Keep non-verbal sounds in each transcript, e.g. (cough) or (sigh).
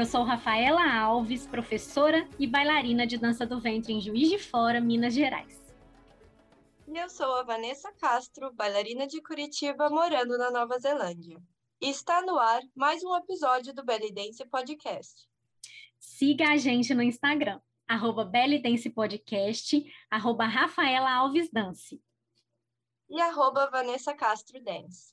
Eu sou Rafaela Alves, professora e bailarina de dança do ventre em Juiz de Fora, Minas Gerais. E eu sou a Vanessa Castro, bailarina de Curitiba, morando na Nova Zelândia. E está no ar mais um episódio do Belly Dance Podcast. Siga a gente no Instagram, arroba Belly Dance Podcast, arroba Rafaela Alves Dance. E arroba Vanessa Castro Dance.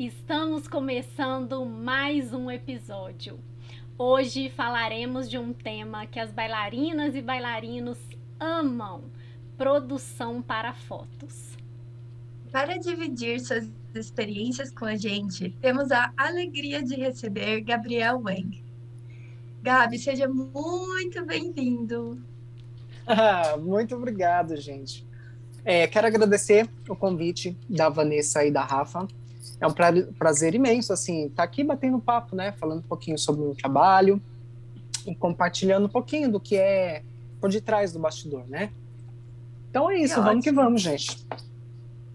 Estamos começando mais um episódio. Hoje falaremos de um tema que as bailarinas e bailarinos amam: produção para fotos. Para dividir suas experiências com a gente, temos a alegria de receber Gabriel Wang. Gabi, seja muito bem-vindo. (laughs) muito obrigado, gente. É, quero agradecer o convite da Vanessa e da Rafa é um prazer imenso, assim, estar tá aqui batendo papo, né? Falando um pouquinho sobre o meu trabalho e compartilhando um pouquinho do que é por detrás do bastidor, né? Então é isso, é vamos que vamos, gente.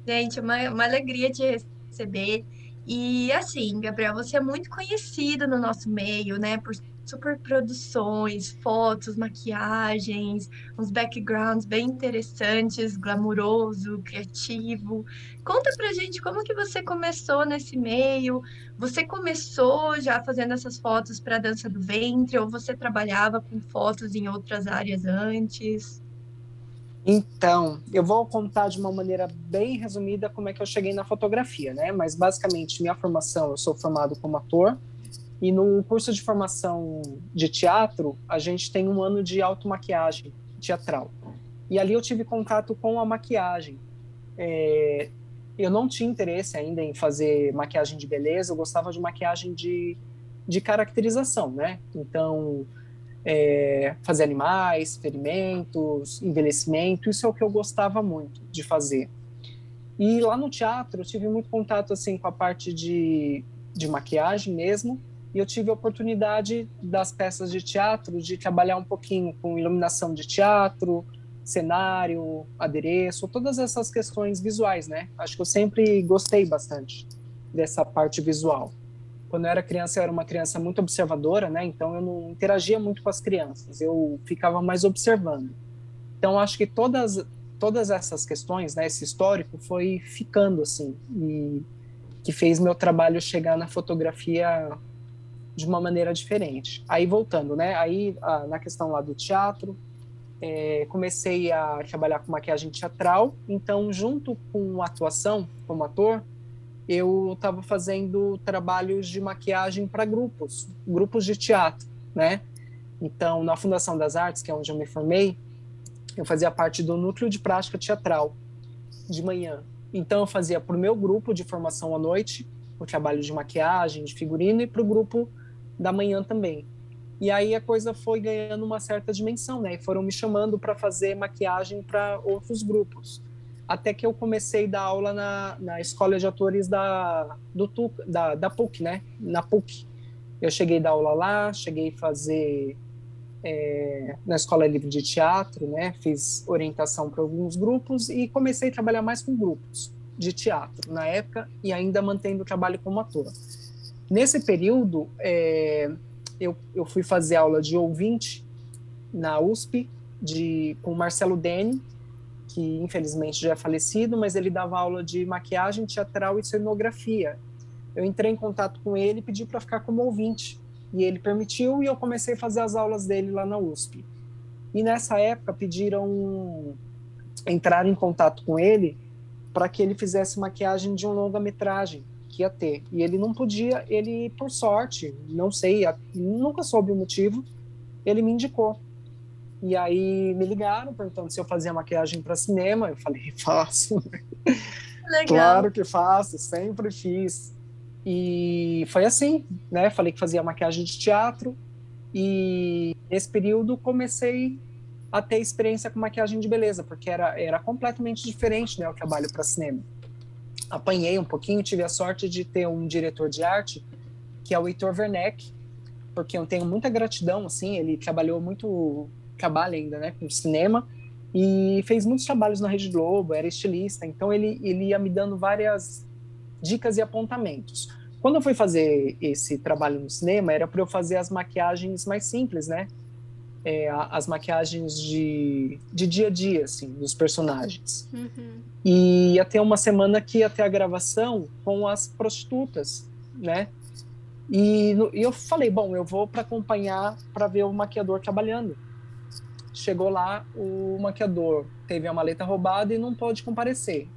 Gente, uma, uma alegria te receber. E assim, Gabriel, você é muito conhecido no nosso meio, né? Por super produções, fotos, maquiagens, uns backgrounds bem interessantes, glamuroso, criativo. Conta pra gente como que você começou nesse meio. Você começou já fazendo essas fotos para dança do ventre ou você trabalhava com fotos em outras áreas antes? Então, eu vou contar de uma maneira bem resumida como é que eu cheguei na fotografia, né? Mas basicamente, minha formação, eu sou formado como ator, e no curso de formação de teatro, a gente tem um ano de automaquiagem teatral. E ali eu tive contato com a maquiagem. É, eu não tinha interesse ainda em fazer maquiagem de beleza, eu gostava de maquiagem de, de caracterização, né? Então, é, fazer animais, ferimentos, envelhecimento, isso é o que eu gostava muito de fazer. E lá no teatro eu tive muito contato assim com a parte de, de maquiagem mesmo, e eu tive a oportunidade das peças de teatro de trabalhar um pouquinho com iluminação de teatro, cenário, adereço, todas essas questões visuais, né? Acho que eu sempre gostei bastante dessa parte visual. Quando eu era criança, eu era uma criança muito observadora, né? Então eu não interagia muito com as crianças, eu ficava mais observando. Então acho que todas todas essas questões, né, esse histórico foi ficando assim e que fez meu trabalho chegar na fotografia de uma maneira diferente. Aí voltando, né? Aí a, na questão lá do teatro, é, comecei a trabalhar com maquiagem teatral. Então, junto com atuação como ator, eu estava fazendo trabalhos de maquiagem para grupos, grupos de teatro, né? Então, na Fundação das Artes, que é onde eu me formei, eu fazia parte do núcleo de prática teatral de manhã. Então, eu fazia para o meu grupo de formação à noite o trabalho de maquiagem, de figurino, e para o grupo da manhã também. E aí a coisa foi ganhando uma certa dimensão, né? E foram me chamando para fazer maquiagem para outros grupos. Até que eu comecei a dar aula na, na escola de atores da, do da, da PUC, né? Na PUC. Eu cheguei a dar aula lá, cheguei a fazer é, na Escola Livre de Teatro, né? Fiz orientação para alguns grupos e comecei a trabalhar mais com grupos de teatro na época e ainda mantendo o trabalho como ator. Nesse período, é, eu, eu fui fazer aula de ouvinte na USP de, com o Marcelo Dene, que infelizmente já é falecido, mas ele dava aula de maquiagem teatral e cenografia. Eu entrei em contato com ele e pedi para ficar como ouvinte. E ele permitiu e eu comecei a fazer as aulas dele lá na USP. E nessa época pediram entrar em contato com ele para que ele fizesse maquiagem de um longa-metragem que ia ter. E ele não podia, ele, por sorte, não sei, nunca soube o motivo, ele me indicou. E aí me ligaram perguntando se eu fazia maquiagem para cinema. Eu falei, (laughs) faço. Legal. Claro que faço, sempre fiz. E foi assim, né? Falei que fazia maquiagem de teatro. E nesse período comecei a ter experiência com maquiagem de beleza, porque era, era completamente diferente, né? O trabalho para cinema apanhei um pouquinho, tive a sorte de ter um diretor de arte, que é o Heitor Werneck, porque eu tenho muita gratidão, assim, ele trabalhou muito, trabalha ainda, né, com cinema, e fez muitos trabalhos na Rede Globo, era estilista, então ele, ele ia me dando várias dicas e apontamentos. Quando eu fui fazer esse trabalho no cinema, era para eu fazer as maquiagens mais simples, né? É, as maquiagens de, de dia a dia, assim, dos personagens. Uhum. E ia ter uma semana que ia ter a gravação com as prostitutas, né? E, e eu falei, bom, eu vou para acompanhar, para ver o maquiador trabalhando. Chegou lá, o maquiador teve a maleta roubada e não pôde comparecer.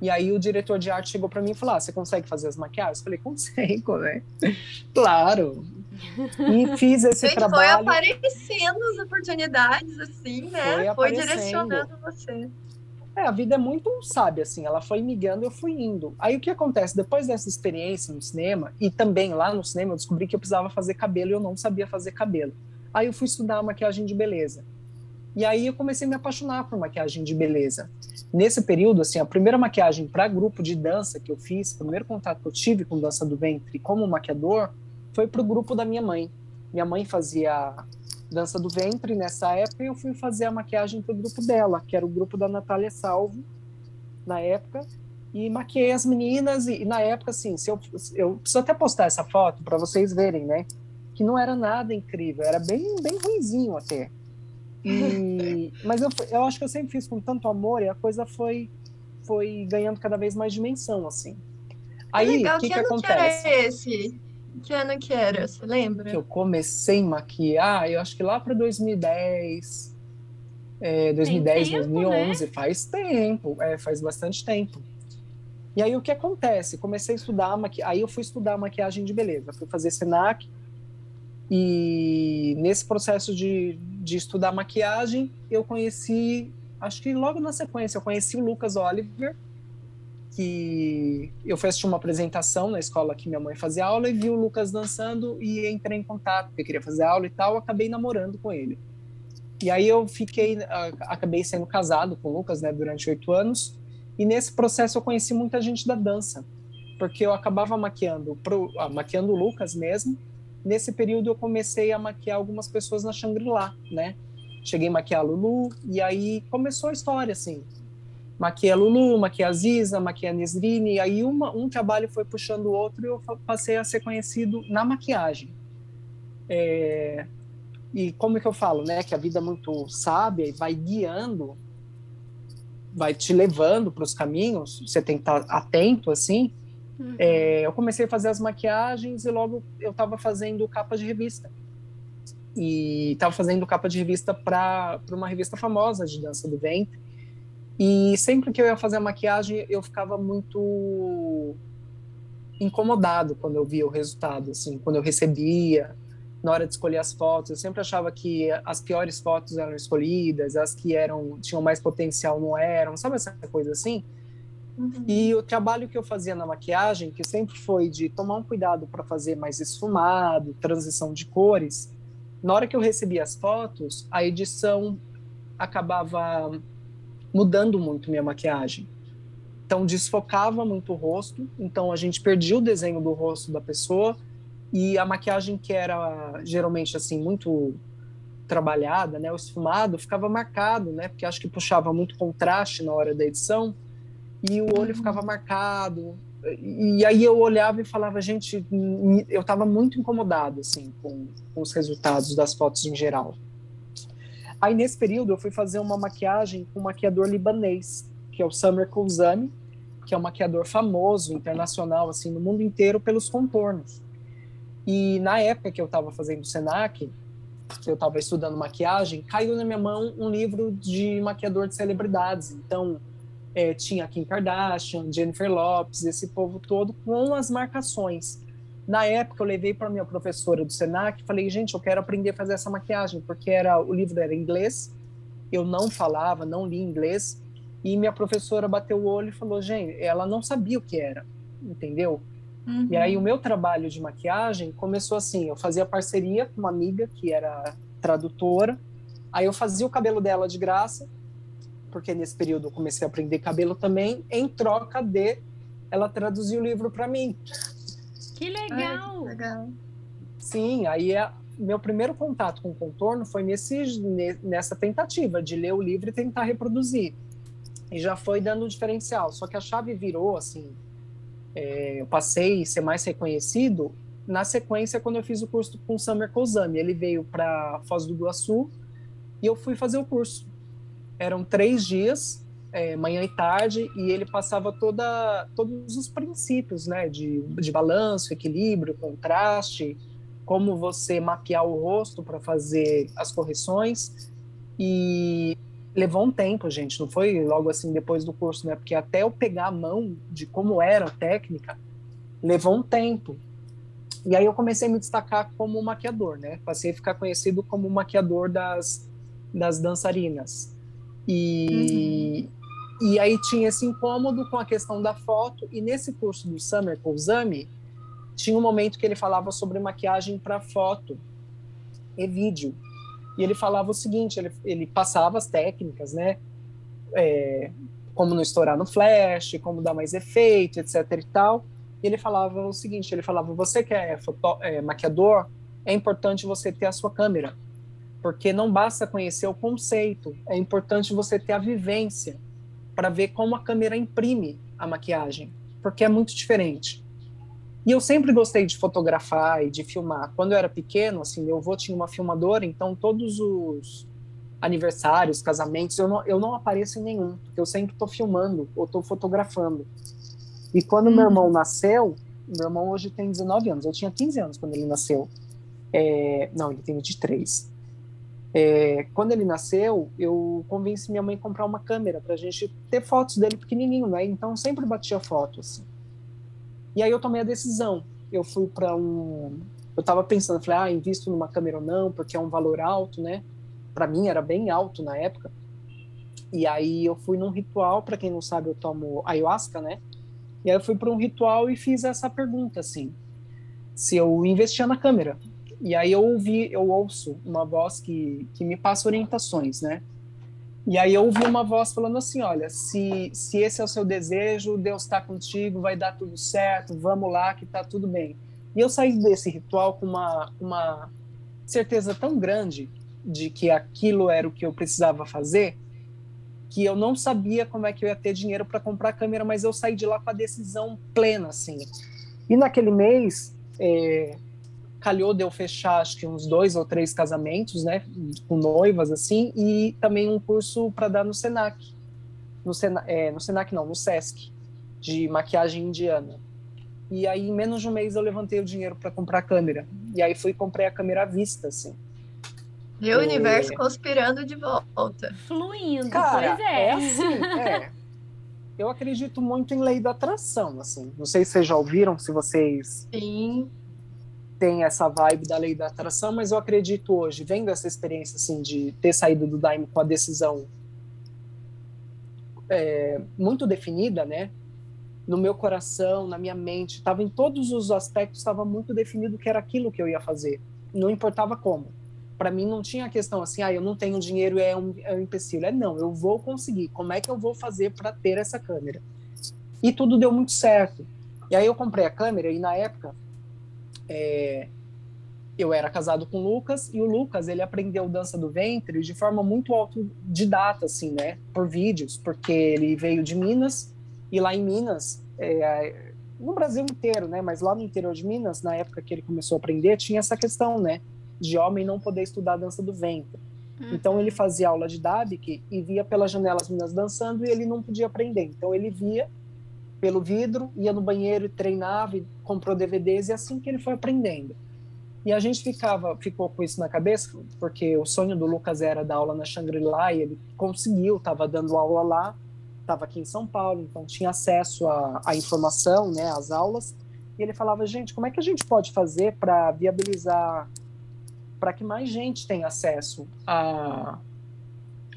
E aí o diretor de arte chegou para mim e falou: ah, você consegue fazer as maquiagens? Eu falei: consigo, né? (laughs) claro. E fiz esse Gente, trabalho. Foi aparecendo as oportunidades, assim, né? Foi, foi direcionando você. É, a vida é muito sábia, assim, ela foi migando, eu fui indo. Aí o que acontece? Depois dessa experiência no cinema, e também lá no cinema, eu descobri que eu precisava fazer cabelo e eu não sabia fazer cabelo. Aí eu fui estudar maquiagem de beleza. E aí eu comecei a me apaixonar por maquiagem de beleza. Nesse período, assim, a primeira maquiagem para grupo de dança que eu fiz, o primeiro contato que eu tive com dança do ventre como maquiador, foi para o grupo da minha mãe. Minha mãe fazia dança do ventre nessa época e eu fui fazer a maquiagem para o grupo dela, que era o grupo da Natália Salvo, na época. E maquiei as meninas e, e na época, assim, se eu, eu preciso até postar essa foto para vocês verem, né? Que não era nada incrível, era bem, bem ruimzinho até e, (laughs) mas eu, eu acho que eu sempre fiz com tanto amor e a coisa foi, foi ganhando cada vez mais dimensão, assim. Aí, o que, que, que acontece? Que era esse? Que ano que era, você lembra? Que eu comecei a maquiar, eu acho que lá para 2010, é, 2010, tempo, 2011, né? faz tempo, é, faz bastante tempo. E aí o que acontece? Comecei a estudar, maqui... aí eu fui estudar maquiagem de beleza, fui fazer Senac, e nesse processo de, de estudar maquiagem, eu conheci, acho que logo na sequência, eu conheci o Lucas Oliver, que eu fui assistir uma apresentação na escola que minha mãe fazia aula e vi o Lucas dançando e entrei em contato, porque queria fazer aula e tal, acabei namorando com ele. E aí eu fiquei, acabei sendo casado com o Lucas, né, durante oito anos, e nesse processo eu conheci muita gente da dança, porque eu acabava maquiando, pro, ah, maquiando o Lucas mesmo, nesse período eu comecei a maquiar algumas pessoas na Shangri-La, né? Cheguei a maquiar a Lulu, e aí começou a história, assim. Maquiei a Lulu, maquiei a Ziza, maquiei Nesrine, e aí uma, um trabalho foi puxando o outro e eu passei a ser conhecido na maquiagem. É, e como é que eu falo, né? Que a vida é muito sábia e vai guiando, vai te levando para os caminhos, você tem que estar atento, assim, Uhum. É, eu comecei a fazer as maquiagens e logo eu estava fazendo capa de revista. E estava fazendo capa de revista para uma revista famosa de dança do ventre. E sempre que eu ia fazer a maquiagem, eu ficava muito incomodado quando eu via o resultado, assim, quando eu recebia, na hora de escolher as fotos. Eu sempre achava que as piores fotos eram escolhidas, as que eram tinham mais potencial não eram, sabe essa coisa assim? Uhum. E o trabalho que eu fazia na maquiagem, que sempre foi de tomar um cuidado para fazer mais esfumado, transição de cores, na hora que eu recebia as fotos, a edição acabava mudando muito minha maquiagem. Então desfocava muito o rosto, então a gente perdia o desenho do rosto da pessoa e a maquiagem que era geralmente assim muito trabalhada, né, o esfumado ficava marcado, né, porque acho que puxava muito contraste na hora da edição e o olho ficava uhum. marcado. E aí eu olhava e falava, gente, eu estava muito incomodado assim com, com, os resultados das fotos em geral. Aí nesse período eu fui fazer uma maquiagem com um maquiador libanês, que é o Samer Kouzami, que é um maquiador famoso internacional assim no mundo inteiro pelos contornos. E na época que eu estava fazendo o Senac, que eu estava estudando maquiagem, caiu na minha mão um livro de maquiador de celebridades. Então é, tinha Kim Kardashian, Jennifer Lopes, esse povo todo com as marcações. Na época eu levei para minha professora do Senac, falei, gente, eu quero aprender a fazer essa maquiagem, porque era o livro era em inglês, eu não falava, não li inglês, e minha professora bateu o olho e falou, gente, ela não sabia o que era, entendeu? Uhum. E aí o meu trabalho de maquiagem começou assim, eu fazia parceria com uma amiga que era tradutora, aí eu fazia o cabelo dela de graça, porque nesse período eu comecei a aprender cabelo também, em troca de ela traduzir o livro para mim. Que legal! Ai, que legal. Sim, aí é, meu primeiro contato com o contorno foi nesse, nessa tentativa de ler o livro e tentar reproduzir. E já foi dando um diferencial. Só que a chave virou, assim, é, eu passei a ser mais reconhecido na sequência quando eu fiz o curso com o Summer Kozami. Ele veio para Foz do Iguaçu e eu fui fazer o curso. Eram três dias, é, manhã e tarde, e ele passava toda, todos os princípios né, de, de balanço, equilíbrio, contraste, como você mapear o rosto para fazer as correções. E levou um tempo, gente, não foi logo assim depois do curso, né? Porque até eu pegar a mão de como era a técnica, levou um tempo. E aí eu comecei a me destacar como maquiador, né? Passei a ficar conhecido como maquiador das, das dançarinas. E, uhum. e aí tinha esse incômodo com a questão da foto. E nesse curso do Summer Kouzami, tinha um momento que ele falava sobre maquiagem para foto e vídeo. E ele falava o seguinte, ele, ele passava as técnicas, né? É, como não estourar no flash, como dar mais efeito, etc e tal. E ele falava o seguinte, ele falava, você que é, foto, é maquiador, é importante você ter a sua câmera, porque não basta conhecer o conceito, é importante você ter a vivência para ver como a câmera imprime a maquiagem, porque é muito diferente. E eu sempre gostei de fotografar e de filmar. Quando eu era pequeno, assim, meu avô tinha uma filmadora, então todos os aniversários, casamentos, eu não, eu não apareço em nenhum, porque eu sempre estou filmando ou estou fotografando. E quando hum. meu irmão nasceu, meu irmão hoje tem 19 anos, eu tinha 15 anos quando ele nasceu. É, não, ele tem 23. É, quando ele nasceu, eu convenci minha mãe a comprar uma câmera para a gente ter fotos dele pequenininho, né? Então sempre batia fotos. Assim. E aí eu tomei a decisão. Eu fui para um. Eu estava pensando, falei, ah, invisto numa câmera ou não, porque é um valor alto, né? Para mim era bem alto na época. E aí eu fui num ritual, para quem não sabe, eu tomo ayahuasca, né? E aí eu fui para um ritual e fiz essa pergunta, assim, se eu investia na câmera. E aí eu ouvi, eu ouço uma voz que, que me passa orientações, né? E aí eu ouvi uma voz falando assim, olha, se, se esse é o seu desejo, Deus está contigo, vai dar tudo certo, vamos lá que está tudo bem. E eu saí desse ritual com uma, uma certeza tão grande de que aquilo era o que eu precisava fazer, que eu não sabia como é que eu ia ter dinheiro para comprar a câmera, mas eu saí de lá com a decisão plena, assim. E naquele mês, é, calhou de eu fechar, acho que uns dois ou três casamentos, né, com noivas, assim, e também um curso para dar no Senac. No, Sena, é, no Senac não, no Sesc, de maquiagem indiana. E aí, em menos de um mês, eu levantei o dinheiro para comprar a câmera. E aí fui e comprei a câmera à vista, assim. E o universo conspirando de volta. Fluindo, Cara, pois é. É assim, é. Eu acredito muito em lei da atração, assim. Não sei se vocês já ouviram, se vocês Sim. Têm essa vibe da lei da atração, mas eu acredito hoje, vendo essa experiência, assim, de ter saído do Daime com a decisão é, muito definida, né? No meu coração, na minha mente, estava em todos os aspectos, estava muito definido que era aquilo que eu ia fazer. Não importava como para mim não tinha a questão assim, ah, eu não tenho dinheiro é um, é um empecilho. É não, eu vou conseguir. Como é que eu vou fazer para ter essa câmera? E tudo deu muito certo. E aí eu comprei a câmera e na época é, eu era casado com o Lucas e o Lucas ele aprendeu dança do ventre de forma muito autodidata, assim, né? Por vídeos, porque ele veio de Minas e lá em Minas é, no Brasil inteiro, né? Mas lá no interior de Minas, na época que ele começou a aprender, tinha essa questão, né? de homem não poder estudar dança do ventre. Uhum. Então ele fazia aula de Dabik e via pelas janelas as meninas dançando e ele não podia aprender. Então ele via pelo vidro, ia no banheiro e treinava e comprou DVDs e assim que ele foi aprendendo. E a gente ficava, ficou com isso na cabeça, porque o sonho do Lucas era dar aula na Shangri-La e ele conseguiu, estava dando aula lá, estava aqui em São Paulo, então tinha acesso à informação, né, às aulas. E ele falava, gente, como é que a gente pode fazer para viabilizar para que mais gente tenha acesso a,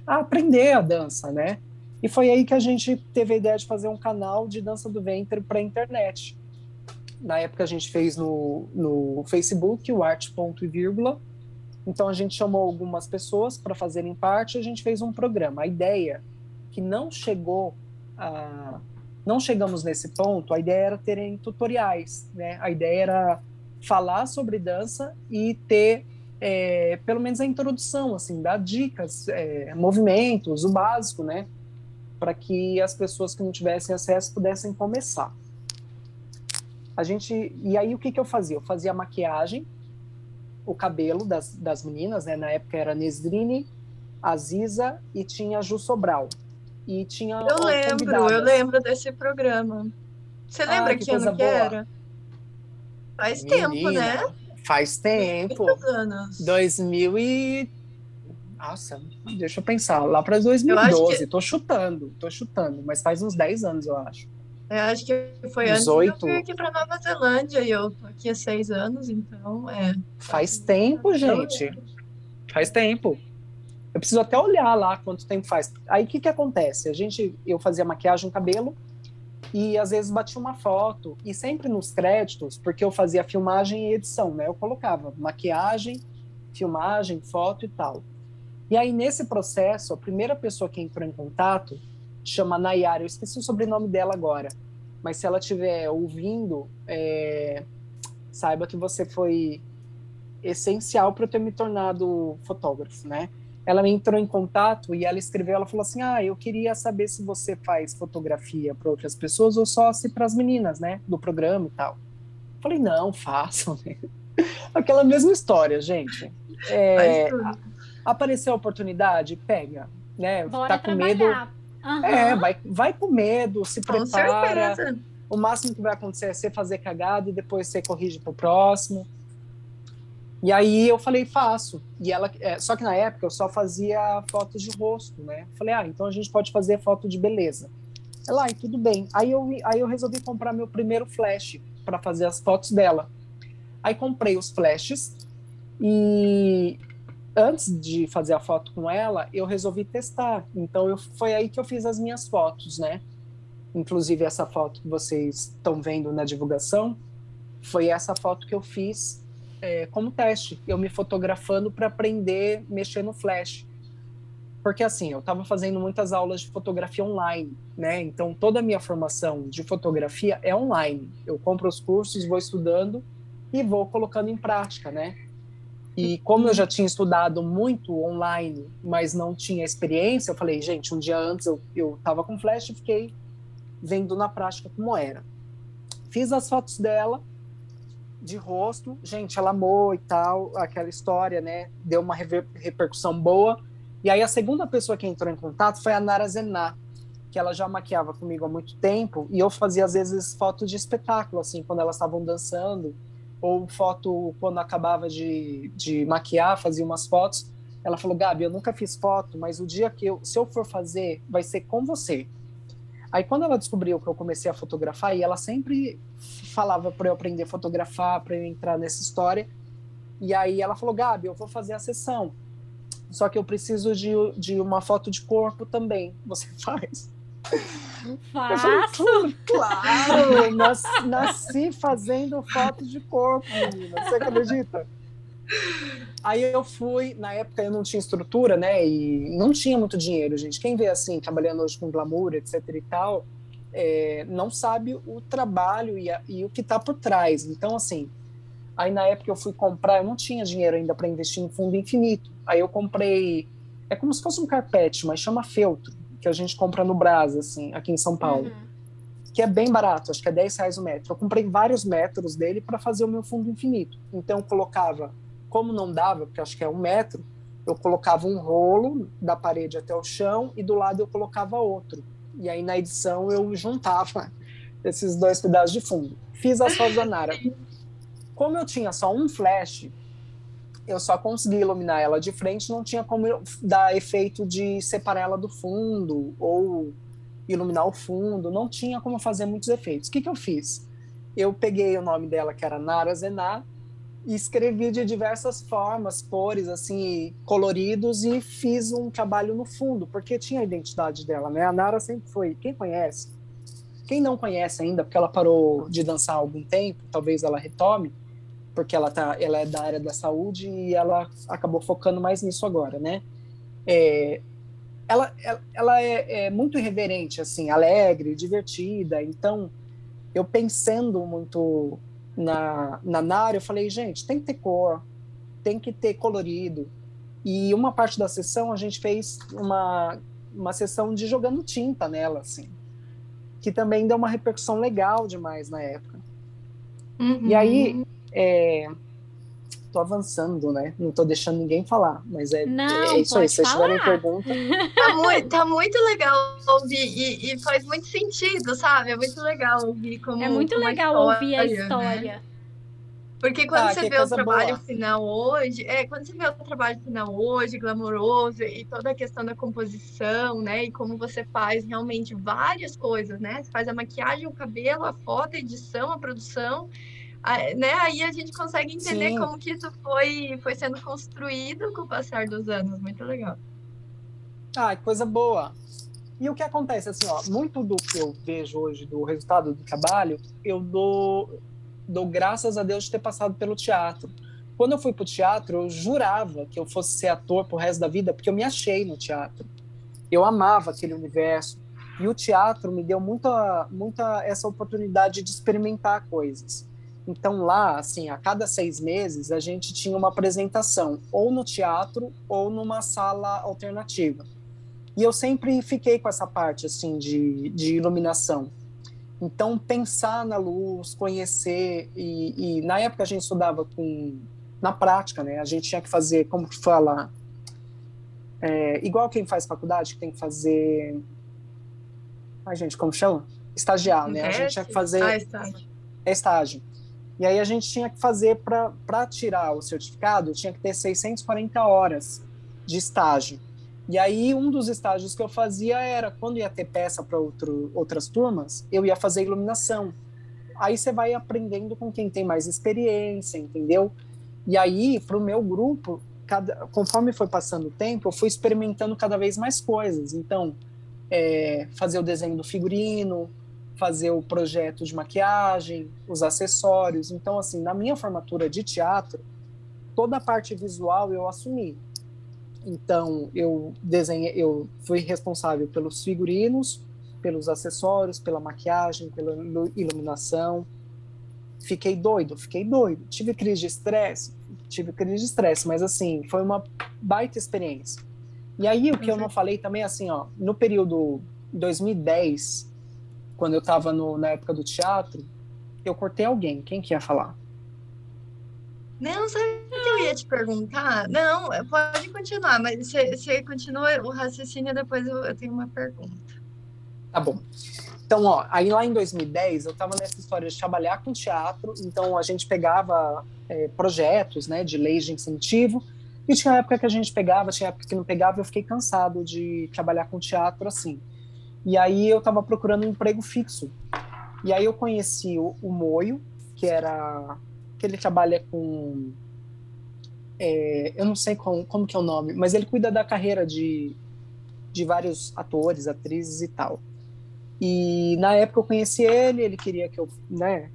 a aprender a dança, né? E foi aí que a gente teve a ideia de fazer um canal de dança do ventre para a internet. Na época a gente fez no, no Facebook, o arte ponto. Então a gente chamou algumas pessoas para fazerem parte, e a gente fez um programa. A ideia que não chegou a não chegamos nesse ponto, a ideia era terem tutoriais, né? A ideia era falar sobre dança e ter é, pelo menos a introdução, assim, dar dicas, é, movimentos, o básico, né? Para que as pessoas que não tivessem acesso pudessem começar. A gente, e aí o que, que eu fazia? Eu fazia a maquiagem, o cabelo das, das meninas, né? Na época era Nesrine, Aziza e tinha Ju Sobral. E tinha Eu lembro, convidadas. eu lembro desse programa. Você ah, lembra ah, que, que ano que era? Faz Menina, tempo, né? Faz tempo. anos. 2000 e nossa, deixa eu pensar, lá para 2012, que... tô chutando, tô chutando, mas faz uns 10 anos, eu acho. Eu acho que foi 18. antes que eu fui aqui para Nova Zelândia e eu tô aqui há seis anos, então é. Faz tempo, gente. Faz tempo. Eu preciso até olhar lá quanto tempo faz. Aí o que que acontece? A gente, eu fazia maquiagem, cabelo e às vezes batia uma foto e sempre nos créditos, porque eu fazia filmagem e edição, né? Eu colocava maquiagem, filmagem, foto e tal. E aí nesse processo, a primeira pessoa que entrou em contato chama Nayara, eu esqueci o sobrenome dela agora, mas se ela estiver ouvindo, é, saiba que você foi essencial para eu ter me tornado fotógrafo, né? Ela me entrou em contato e ela escreveu, ela falou assim, ah, eu queria saber se você faz fotografia para outras pessoas ou só se para as meninas, né, do programa e tal. falei, não, faço. Né? (laughs) Aquela mesma história, gente. É, apareceu a oportunidade, pega, né? Bora tá com trabalhar. medo Uhum. É, vai, vai com medo, se prepara. O máximo que vai acontecer é você fazer cagada e depois você corrige pro próximo. E aí eu falei, faço. E ela, é, só que na época eu só fazia fotos de rosto, né? Falei, ah, então a gente pode fazer foto de beleza. Ela, ah, tudo bem. Aí eu, aí eu resolvi comprar meu primeiro flash para fazer as fotos dela. Aí comprei os flashes e antes de fazer a foto com ela, eu resolvi testar. Então eu, foi aí que eu fiz as minhas fotos, né? Inclusive essa foto que vocês estão vendo na divulgação, foi essa foto que eu fiz é, como teste. Eu me fotografando para aprender a mexer no flash. Porque assim, eu estava fazendo muitas aulas de fotografia online, né? Então toda a minha formação de fotografia é online. Eu compro os cursos, vou estudando e vou colocando em prática, né? E como eu já tinha estudado muito online, mas não tinha experiência, eu falei, gente, um dia antes eu, eu tava com flash e fiquei vendo na prática como era. Fiz as fotos dela de rosto, gente, ela amou e tal, aquela história, né? Deu uma repercussão boa. E aí a segunda pessoa que entrou em contato foi a Nara Zená, que ela já maquiava comigo há muito tempo, e eu fazia às vezes fotos de espetáculo, assim, quando elas estavam dançando ou foto quando acabava de, de maquiar, fazia umas fotos. Ela falou, Gabi, eu nunca fiz foto, mas o dia que eu, se eu for fazer, vai ser com você. Aí quando ela descobriu que eu comecei a fotografar, e ela sempre falava para eu aprender a fotografar, para eu entrar nessa história, e aí ela falou, Gabi, eu vou fazer a sessão, só que eu preciso de, de uma foto de corpo também, (laughs) você faz? Faço. claro, (laughs) nasci, nasci fazendo fotos de corpo, menina. Você acredita? Aí eu fui, na época eu não tinha estrutura, né? E não tinha muito dinheiro, gente. Quem vê assim, trabalhando hoje com glamour, etc e tal, é, não sabe o trabalho e, a, e o que está por trás. Então, assim, aí na época eu fui comprar, eu não tinha dinheiro ainda para investir em fundo infinito. Aí eu comprei, é como se fosse um carpete, mas chama feltro que a gente compra no Brás, assim, aqui em São Paulo. Uhum. Que é bem barato, acho que é 10 reais o metro. Eu comprei vários metros dele para fazer o meu fundo infinito. Então eu colocava, como não dava, porque acho que é um metro, eu colocava um rolo da parede até o chão e do lado eu colocava outro. E aí na edição eu juntava (laughs) esses dois pedaços de fundo. Fiz as fotos da Nara. Como eu tinha só um flash, eu só consegui iluminar ela de frente, não tinha como dar efeito de separar ela do fundo ou iluminar o fundo, não tinha como fazer muitos efeitos. O que, que eu fiz? Eu peguei o nome dela, que era Nara Zená, e escrevi de diversas formas, cores, assim, coloridos, e fiz um trabalho no fundo, porque tinha a identidade dela, né? A Nara sempre foi, quem conhece, quem não conhece ainda, porque ela parou de dançar há algum tempo, talvez ela retome, porque ela, tá, ela é da área da saúde e ela acabou focando mais nisso agora, né? É, ela, ela é, é, muito irreverente, assim, alegre, divertida. Então, eu pensando muito na, na Nara, eu falei, gente, tem que ter cor, tem que ter colorido. E uma parte da sessão a gente fez uma, uma sessão de jogando tinta nela, assim, que também deu uma repercussão legal demais na época. Uhum. E aí, é, tô avançando, né? Não tô deixando ninguém falar, mas é, Não, é isso aí. Se vocês tiverem pergunta. (laughs) Tá muito, tá muito legal ouvir e, e, faz muito sentido, sabe? É muito legal ouvir como. É muito legal história, ouvir a história. Né? Porque quando ah, você vê o trabalho boa. final hoje, é, quando você vê o trabalho final hoje, glamouroso, e toda a questão da composição, né? E como você faz realmente várias coisas, né? Você faz a maquiagem, o cabelo, a foto, a edição, a produção né? Aí a gente consegue entender Sim. como que isso foi, foi sendo construído com o passar dos anos. Muito legal. Ah, que coisa boa. E o que acontece, assim, ó, muito do que eu vejo hoje do resultado do trabalho, eu dou, dou graças a Deus de ter passado pelo teatro. Quando eu fui para o teatro, eu jurava que eu fosse ser ator pro resto da vida, porque eu me achei no teatro. Eu amava aquele universo. E o teatro me deu muita, muita essa oportunidade de experimentar coisas. Então lá, assim, a cada seis meses a gente tinha uma apresentação, ou no teatro ou numa sala alternativa. E eu sempre fiquei com essa parte, assim, de, de iluminação. Então, pensar na luz, conhecer, e, e, na época a gente estudava com, na prática, né? A gente tinha que fazer, como que fala, é, igual quem faz faculdade, que tem que fazer, ai gente, como chama? Estagiar, né? A gente tinha que fazer... Ah, estágio. É estágio. E aí a gente tinha que fazer para tirar o certificado, tinha que ter 640 horas de estágio. E aí um dos estágios que eu fazia era quando ia ter peça para outras turmas, eu ia fazer iluminação. Aí você vai aprendendo com quem tem mais experiência, entendeu? E aí para o meu grupo, cada, conforme foi passando o tempo, eu fui experimentando cada vez mais coisas. Então, é, fazer o desenho do figurino, fazer o projeto de maquiagem, os acessórios. Então, assim, na minha formatura de teatro, toda a parte visual eu assumi. Então, eu desenhei, eu fui responsável pelos figurinos, pelos acessórios, pela maquiagem, pela iluminação. Fiquei doido, fiquei doido. Tive crise de estresse, tive crise de estresse, mas assim, foi uma baita experiência. E aí, o que eu não falei também, assim, ó, no período 2010 quando eu estava na época do teatro, eu cortei alguém. Quem que ia falar? Não, sabe o que eu ia te perguntar? Não, pode continuar, mas você continua o raciocínio, depois eu, eu tenho uma pergunta. Tá bom. Então, ó, aí lá em 2010, eu estava nessa história de trabalhar com teatro, então a gente pegava é, projetos, né, de leis de incentivo, e tinha época que a gente pegava, tinha época que não pegava, eu fiquei cansado de trabalhar com teatro assim. E aí eu estava procurando um emprego fixo. E aí eu conheci o, o Moio, que era que ele trabalha com é, eu não sei como, como que é o nome, mas ele cuida da carreira de, de vários atores, atrizes e tal. E na época eu conheci ele, ele queria que eu, né,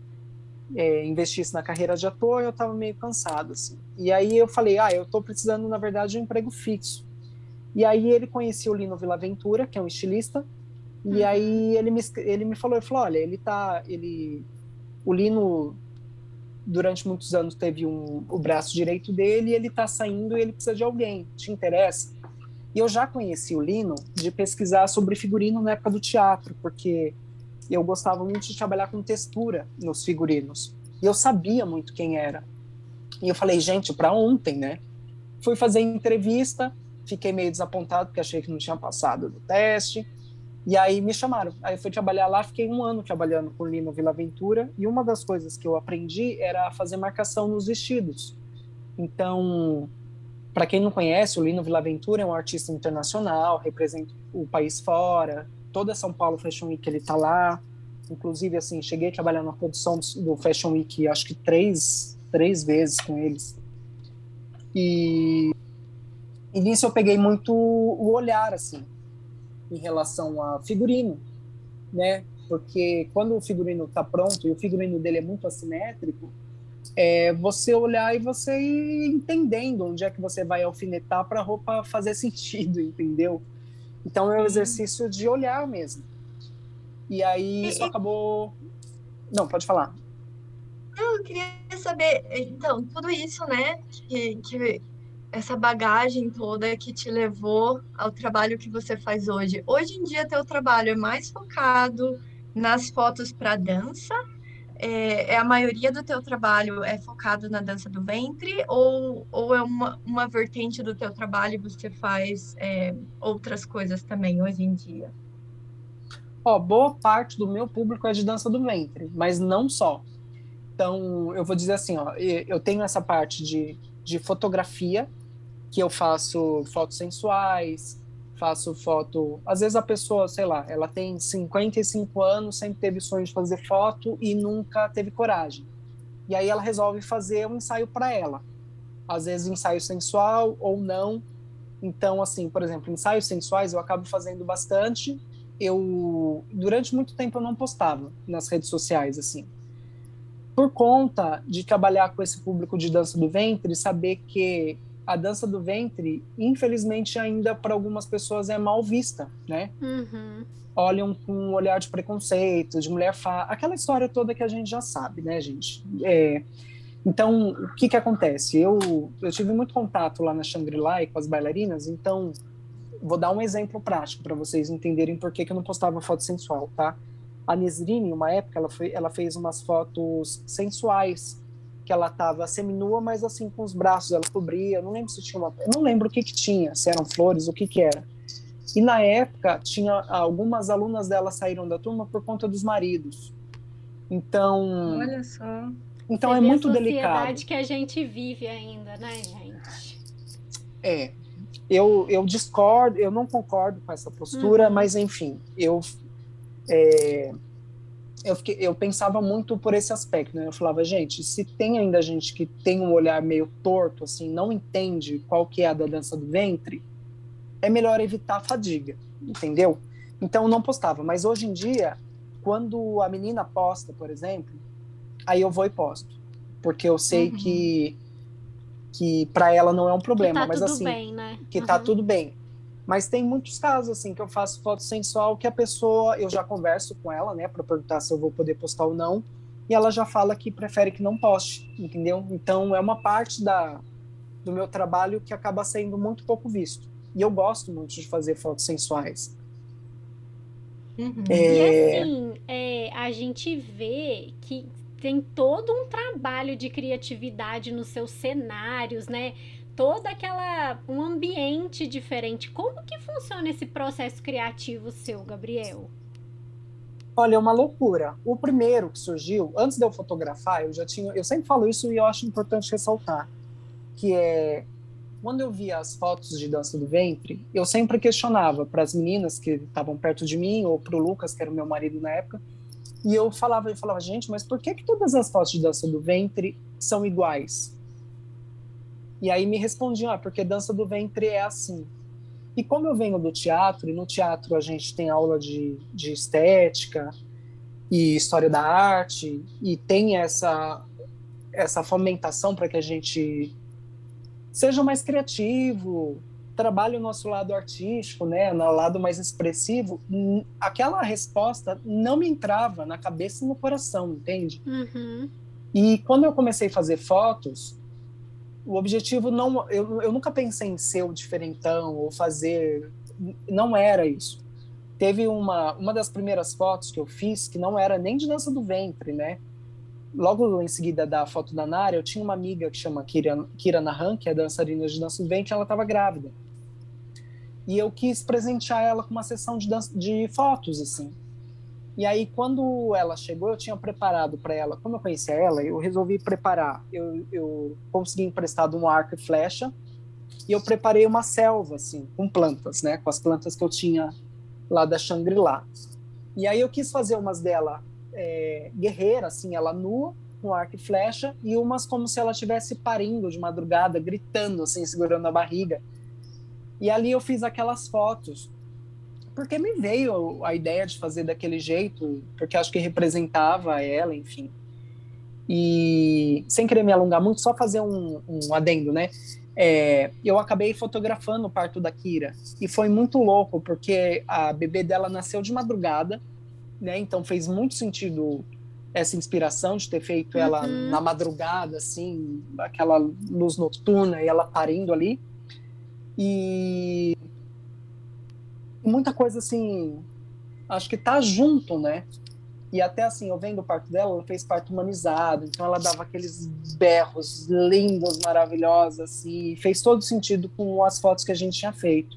é, investisse na carreira de ator, eu estava meio cansado, assim. E aí eu falei, ah, eu estou precisando, na verdade, de um emprego fixo. E aí ele conhecia o Lino Villaventura, que é um estilista, e uhum. aí ele me, ele me falou, ele falou, olha, ele tá, ele, o Lino durante muitos anos teve um, o braço direito dele e ele tá saindo e ele precisa de alguém, te interessa? E eu já conheci o Lino de pesquisar sobre figurino na época do teatro, porque eu gostava muito de trabalhar com textura nos figurinos. E eu sabia muito quem era. E eu falei, gente, para ontem, né? Fui fazer entrevista, fiquei meio desapontado porque achei que não tinha passado do teste. E aí me chamaram. Aí eu fui trabalhar lá, fiquei um ano trabalhando com Lino Vila Aventura. E uma das coisas que eu aprendi era fazer marcação nos vestidos. Então, para quem não conhece, o Lino Vila Aventura é um artista internacional, representa o país fora. Toda São Paulo Fashion Week ele está lá. Inclusive, assim, cheguei a trabalhar na produção do Fashion Week, acho que três, três vezes com eles. E, e nisso eu peguei muito o olhar, assim em relação a figurino, né? Porque quando o figurino está pronto e o figurino dele é muito assimétrico, é você olhar e você ir entendendo onde é que você vai alfinetar para a roupa fazer (laughs) sentido, entendeu? Então é um exercício de olhar mesmo. E aí isso acabou. Não, pode falar. Eu queria saber, então, tudo isso, né, que, que essa bagagem toda que te levou ao trabalho que você faz hoje. Hoje em dia, teu trabalho é mais focado nas fotos para dança? É, é, a maioria do teu trabalho é focado na dança do ventre ou, ou é uma, uma vertente do teu trabalho e você faz é, outras coisas também hoje em dia? Ó, boa parte do meu público é de dança do ventre, mas não só. Então, eu vou dizer assim, ó, eu tenho essa parte de, de fotografia, que eu faço fotos sensuais, faço foto. Às vezes a pessoa, sei lá, ela tem 55 anos, sempre teve sonho de fazer foto e nunca teve coragem. E aí ela resolve fazer um ensaio para ela. Às vezes ensaio sensual ou não. Então, assim, por exemplo, ensaios sensuais eu acabo fazendo bastante. Eu durante muito tempo eu não postava nas redes sociais assim. Por conta de trabalhar com esse público de dança do ventre, saber que a dança do ventre, infelizmente, ainda para algumas pessoas é mal vista, né? Uhum. Olham com um olhar de preconceito, de mulher fa... aquela história toda que a gente já sabe, né, gente? É... Então, o que que acontece? Eu, eu tive muito contato lá na Shangri-La com as bailarinas, então vou dar um exemplo prático para vocês entenderem por que, que eu não postava foto sensual, tá? A Nesrine, uma época, ela, foi, ela fez umas fotos sensuais que ela estava seminua, mas assim com os braços ela cobria. Eu não lembro se tinha uma, eu não lembro o que que tinha, se eram flores, o que que era. E na época tinha algumas alunas dela saíram da turma por conta dos maridos. Então, olha só. Então Você é muito delicado. A sociedade que a gente vive ainda, né, gente? É. Eu, eu discordo, eu não concordo com essa postura, uhum. mas enfim, eu é, eu, fiquei, eu pensava muito por esse aspecto, né? Eu falava, gente, se tem ainda gente que tem um olhar meio torto, assim, não entende qual que é a da dança do ventre, é melhor evitar a fadiga, entendeu? Então eu não postava, mas hoje em dia, quando a menina posta, por exemplo, aí eu vou e posto, porque eu sei uhum. que que para ela não é um problema, que tá mas tudo assim, bem, né? que tá uhum. tudo bem. Mas tem muitos casos assim que eu faço foto sensual que a pessoa, eu já converso com ela, né, para perguntar se eu vou poder postar ou não, e ela já fala que prefere que não poste, entendeu? Então é uma parte da do meu trabalho que acaba sendo muito pouco visto. E eu gosto muito de fazer fotos sensuais. Uhum. É... E assim, é, a gente vê que tem todo um trabalho de criatividade nos seus cenários, né? Toda aquela um ambiente diferente. Como que funciona esse processo criativo seu, Gabriel? Olha, é uma loucura. O primeiro que surgiu, antes de eu fotografar, eu já tinha, eu sempre falo isso e eu acho importante ressaltar, que é quando eu via as fotos de dança do ventre, eu sempre questionava para as meninas que estavam perto de mim ou para o Lucas, que era o meu marido na época, e eu falava, eu falava, gente, mas por que que todas as fotos de dança do ventre são iguais? E aí me respondiam, ah, porque dança do ventre é assim. E como eu venho do teatro, e no teatro a gente tem aula de, de estética e história da arte, e tem essa, essa fomentação para que a gente seja mais criativo, trabalhe o nosso lado artístico, né, no lado mais expressivo, aquela resposta não me entrava na cabeça e no coração, entende? Uhum. E quando eu comecei a fazer fotos, o objetivo não eu, eu nunca pensei em ser o diferentão ou fazer não era isso. Teve uma uma das primeiras fotos que eu fiz que não era nem de dança do ventre né? Logo em seguida da foto da Nara eu tinha uma amiga que chama Kira, Kira Nahan que é dançarina de dança do ventre ela estava grávida. E eu quis presentear ela com uma sessão de dança, de fotos assim e aí, quando ela chegou, eu tinha preparado para ela, como eu conhecia ela, eu resolvi preparar. Eu, eu consegui emprestado um arco e flecha e eu preparei uma selva, assim, com plantas, né? Com as plantas que eu tinha lá da Shangri-La. E aí eu quis fazer umas dela é, guerreira, assim, ela nua, com arco e flecha, e umas como se ela estivesse parindo de madrugada, gritando, assim, segurando a barriga. E ali eu fiz aquelas fotos porque me veio a ideia de fazer daquele jeito, porque acho que representava ela, enfim. E sem querer me alongar muito, só fazer um, um adendo, né? É, eu acabei fotografando o parto da Kira e foi muito louco porque a bebê dela nasceu de madrugada, né? Então fez muito sentido essa inspiração de ter feito ela uhum. na madrugada, assim, aquela luz noturna e ela parindo ali. E muita coisa assim, acho que tá junto, né? E até assim, eu vendo o parto dela, ela fez parto humanizado, então ela dava aqueles berros lindos, maravilhosos, assim, fez todo sentido com as fotos que a gente tinha feito.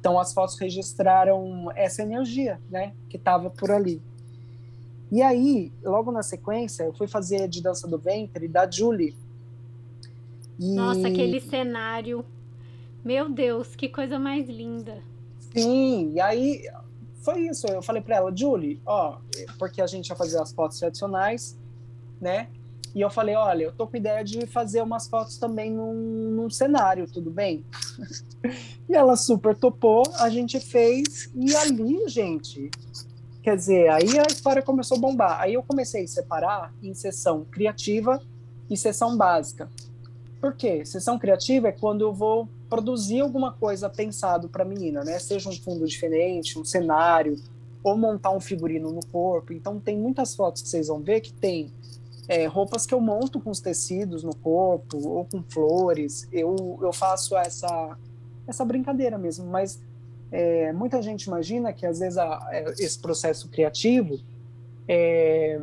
Então as fotos registraram essa energia, né, que estava por ali. E aí, logo na sequência, eu fui fazer de dança do ventre da Julie. E... Nossa, aquele cenário. Meu Deus, que coisa mais linda. Sim, e aí foi isso. Eu falei para ela, Julie, ó, porque a gente ia fazer as fotos tradicionais, né? E eu falei, olha, eu tô com ideia de fazer umas fotos também num, num cenário, tudo bem? (laughs) e ela super topou, a gente fez, e ali, gente, quer dizer, aí a história começou a bombar. Aí eu comecei a separar em sessão criativa e sessão básica. Por quê? Sessão criativa é quando eu vou produzir alguma coisa pensado para a menina, né? Seja um fundo diferente, um cenário, ou montar um figurino no corpo. Então tem muitas fotos que vocês vão ver que tem é, roupas que eu monto com os tecidos no corpo ou com flores. Eu, eu faço essa, essa brincadeira mesmo, mas é, muita gente imagina que às vezes a, é, esse processo criativo é,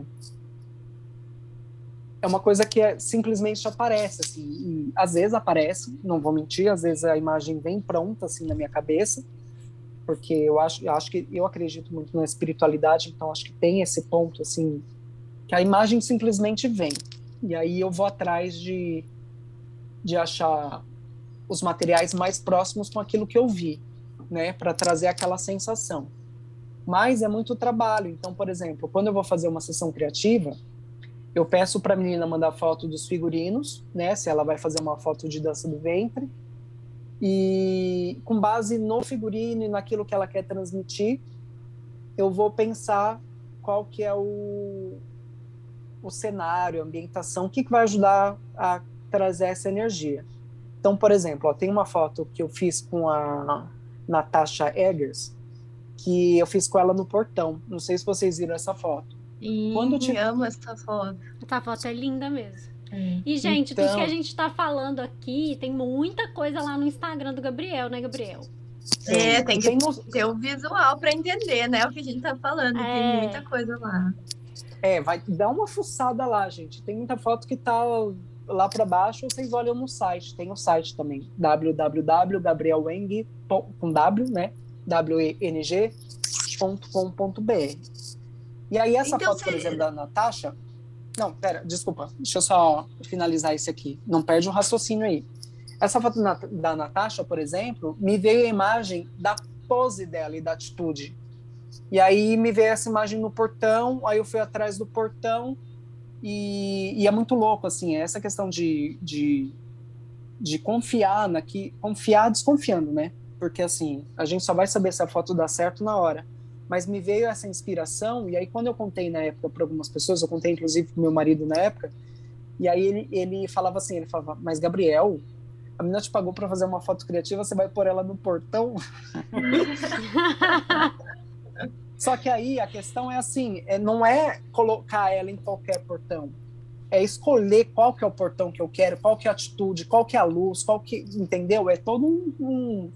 é uma coisa que é, simplesmente aparece, assim, e às vezes aparece, não vou mentir, às vezes a imagem vem pronta, assim, na minha cabeça, porque eu acho, eu acho que eu acredito muito na espiritualidade, então acho que tem esse ponto, assim, que a imagem simplesmente vem. E aí eu vou atrás de, de achar os materiais mais próximos com aquilo que eu vi, né, para trazer aquela sensação. Mas é muito trabalho. Então, por exemplo, quando eu vou fazer uma sessão criativa, eu peço para a menina mandar foto dos figurinos, né, se ela vai fazer uma foto de dança do ventre, e com base no figurino e naquilo que ela quer transmitir, eu vou pensar qual que é o, o cenário, a ambientação, o que, que vai ajudar a trazer essa energia. Então, por exemplo, ó, tem uma foto que eu fiz com a Natasha Eggers, que eu fiz com ela no portão. Não sei se vocês viram essa foto. E Quando te... amo essa foto. Essa foto é linda mesmo. É. E, gente, então... tudo que a gente está falando aqui, tem muita coisa lá no Instagram do Gabriel, né, Gabriel? É, tem que ter o visual para entender, né, o que a gente está falando. É. Tem muita coisa lá. É, vai dar uma fuçada lá, gente. Tem muita foto que tá lá para baixo, vocês olham no site. Tem o site também, www.gabrielweng, com W, né? W-E-N-G.com.br. E aí, essa então, foto, por exemplo, da Natasha. Não, pera, desculpa, deixa eu só finalizar esse aqui. Não perde o raciocínio aí. Essa foto da Natasha, por exemplo, me veio a imagem da pose dela e da atitude. E aí me veio essa imagem no portão, aí eu fui atrás do portão e, e é muito louco, assim, essa questão de, de, de confiar na que confiar desconfiando, né? Porque assim, a gente só vai saber se a foto dá certo na hora. Mas me veio essa inspiração e aí quando eu contei na época para algumas pessoas, eu contei inclusive pro meu marido na época, e aí ele, ele falava assim, ele falava, mas Gabriel, a menina te pagou para fazer uma foto criativa, você vai pôr ela no portão? (laughs) Só que aí a questão é assim, é, não é colocar ela em qualquer portão. É escolher qual que é o portão que eu quero, qual que é a atitude, qual que é a luz, qual que, entendeu? É todo um, um,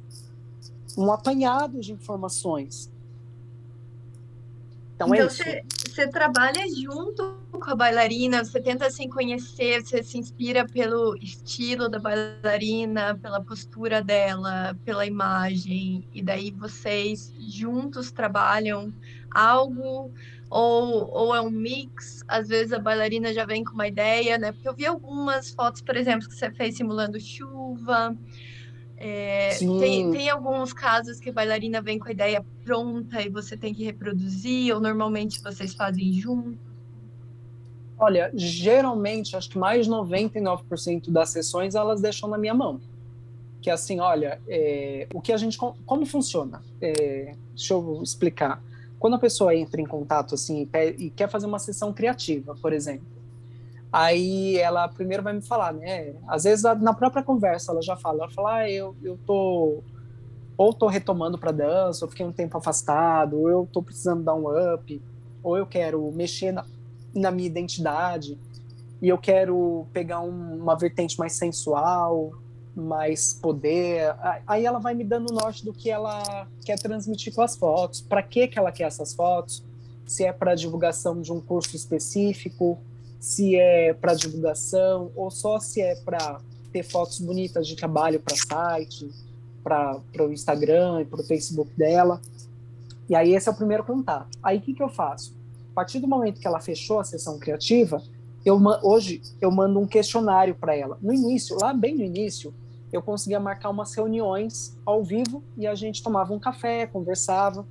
um apanhado de informações. Então, então é isso. Você trabalha junto com a bailarina, você tenta se conhecer, você se inspira pelo estilo da bailarina, pela postura dela, pela imagem, e daí vocês juntos trabalham algo? Ou, ou é um mix, às vezes a bailarina já vem com uma ideia, né? Porque eu vi algumas fotos, por exemplo, que você fez simulando chuva, é, tem, tem alguns casos que a bailarina vem com a ideia pronta e você tem que reproduzir, ou normalmente vocês fazem junto? Olha, geralmente, acho que mais de 99% das sessões elas deixam na minha mão. Que é assim, olha, é, o que a gente. Como funciona? É, deixa eu explicar. Quando a pessoa entra em contato assim e quer fazer uma sessão criativa, por exemplo, Aí ela primeiro vai me falar, né? Às vezes na própria conversa ela já fala, ela fala, ah, eu, eu tô ou tô retomando para dança, ou fiquei um tempo afastado, ou eu tô precisando dar um up, ou eu quero mexer na, na minha identidade e eu quero pegar um, uma vertente mais sensual, mais poder. Aí ela vai me dando norte do que ela quer transmitir com as fotos. Para que que ela quer essas fotos? Se é para divulgação de um curso específico, se é para divulgação ou só se é para ter fotos bonitas de trabalho para site, para o Instagram e para o Facebook dela. E aí esse é o primeiro contato. Aí o que, que eu faço? A partir do momento que ela fechou a sessão criativa, eu hoje eu mando um questionário para ela. No início, lá bem no início, eu conseguia marcar umas reuniões ao vivo e a gente tomava um café, conversava.